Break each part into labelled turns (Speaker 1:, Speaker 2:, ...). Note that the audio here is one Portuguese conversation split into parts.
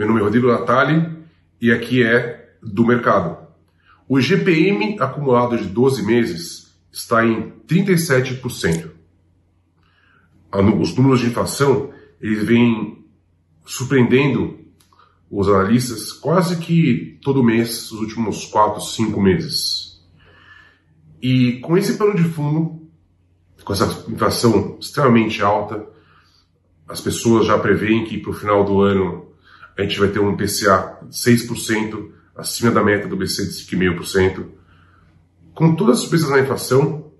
Speaker 1: Meu nome é Rodrigo Natali e aqui é do mercado. O GPM acumulado de 12 meses está em 37%. Os números de inflação eles vêm surpreendendo os analistas quase que todo mês, nos últimos 4, 5 meses. E com esse pano de fundo, com essa inflação extremamente alta, as pessoas já preveem que para o final do ano a gente vai ter um IPCA 6% acima da meta do BC de 5,5%. Com todas as surpresas na inflação,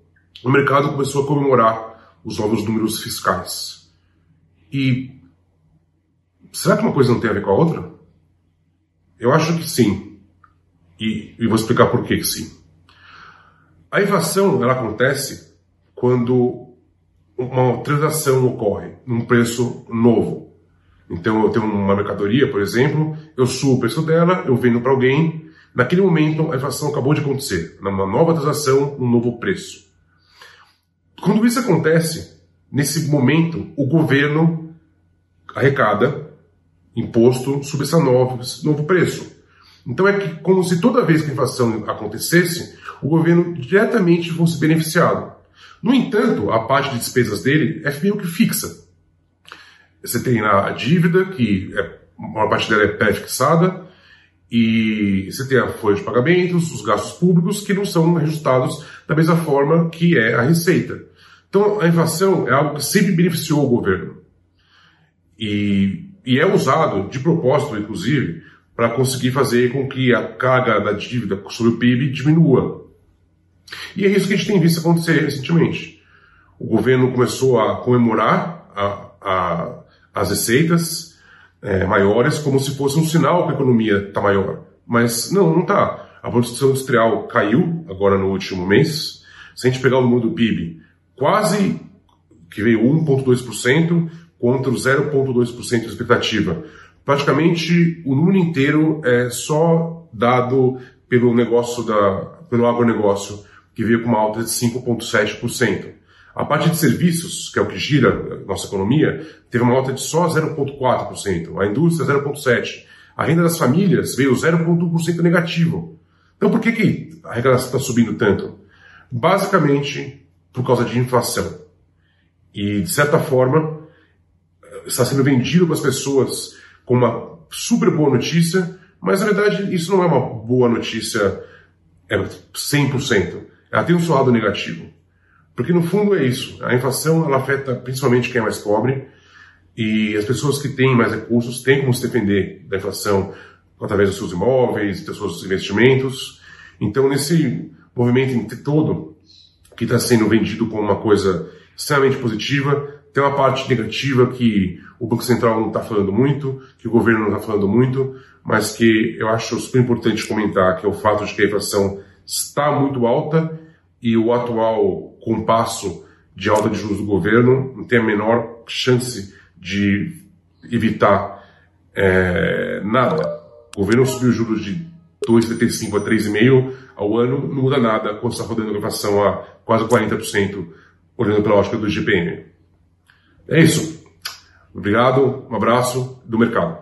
Speaker 1: o mercado começou a comemorar os novos números fiscais. E será que uma coisa não tem a ver com a outra? Eu acho que sim. E, e vou explicar por que sim. A inflação ela acontece quando uma transação ocorre num preço novo. Então eu tenho uma mercadoria, por exemplo, eu subo o preço dela, eu vendo para alguém, naquele momento a inflação acabou de acontecer, numa nova transação, um novo preço. Quando isso acontece, nesse momento o governo arrecada imposto sobre esse novo, esse novo preço. Então é que, como se toda vez que a inflação acontecesse, o governo diretamente fosse beneficiado. No entanto, a parte de despesas dele é meio que fixa. Você tem a dívida, que é, uma parte dela é pré-fixada, e você tem a folha de pagamentos, os gastos públicos, que não são ajustados da mesma forma que é a receita. Então, a inflação é algo que sempre beneficiou o governo. E, e é usado, de propósito, inclusive, para conseguir fazer com que a carga da dívida sobre o PIB diminua. E é isso que a gente tem visto acontecer recentemente. O governo começou a comemorar a, a, as receitas é, maiores como se fosse um sinal que a economia está maior. Mas não, não está. A produção industrial caiu agora no último mês. Se a gente pegar o número do PIB, quase que veio 1,2% contra o 0,2% de expectativa. Praticamente o número inteiro é só dado pelo negócio da, pelo agronegócio que veio com uma alta de 5,7%. A parte de serviços, que é o que gira nossa economia, teve uma alta de só 0,4%. A indústria, 0,7%. A renda das famílias veio 0,1% negativo. Então por que, que a arrecadação está subindo tanto? Basicamente por causa de inflação. E, de certa forma, está sendo vendido para as pessoas como uma super boa notícia, mas na verdade isso não é uma boa notícia é 100% ela tem um lado negativo. Porque no fundo é isso. A inflação ela afeta principalmente quem é mais pobre e as pessoas que têm mais recursos têm como se defender da inflação através dos seus imóveis, dos seus investimentos. Então, nesse movimento todo que está sendo vendido como uma coisa extremamente positiva, tem uma parte negativa que o Banco Central não está falando muito, que o governo não está falando muito, mas que eu acho super importante comentar, que é o fato de que a inflação está muito alta e o atual compasso de alta de juros do governo não tem a menor chance de evitar é, nada. O governo subiu os juros de 2,75 a 3,5 ao ano, não muda nada quando está rodando a inflação a quase 40%, olhando pela ótica do GPM. É isso. Obrigado, um abraço do mercado.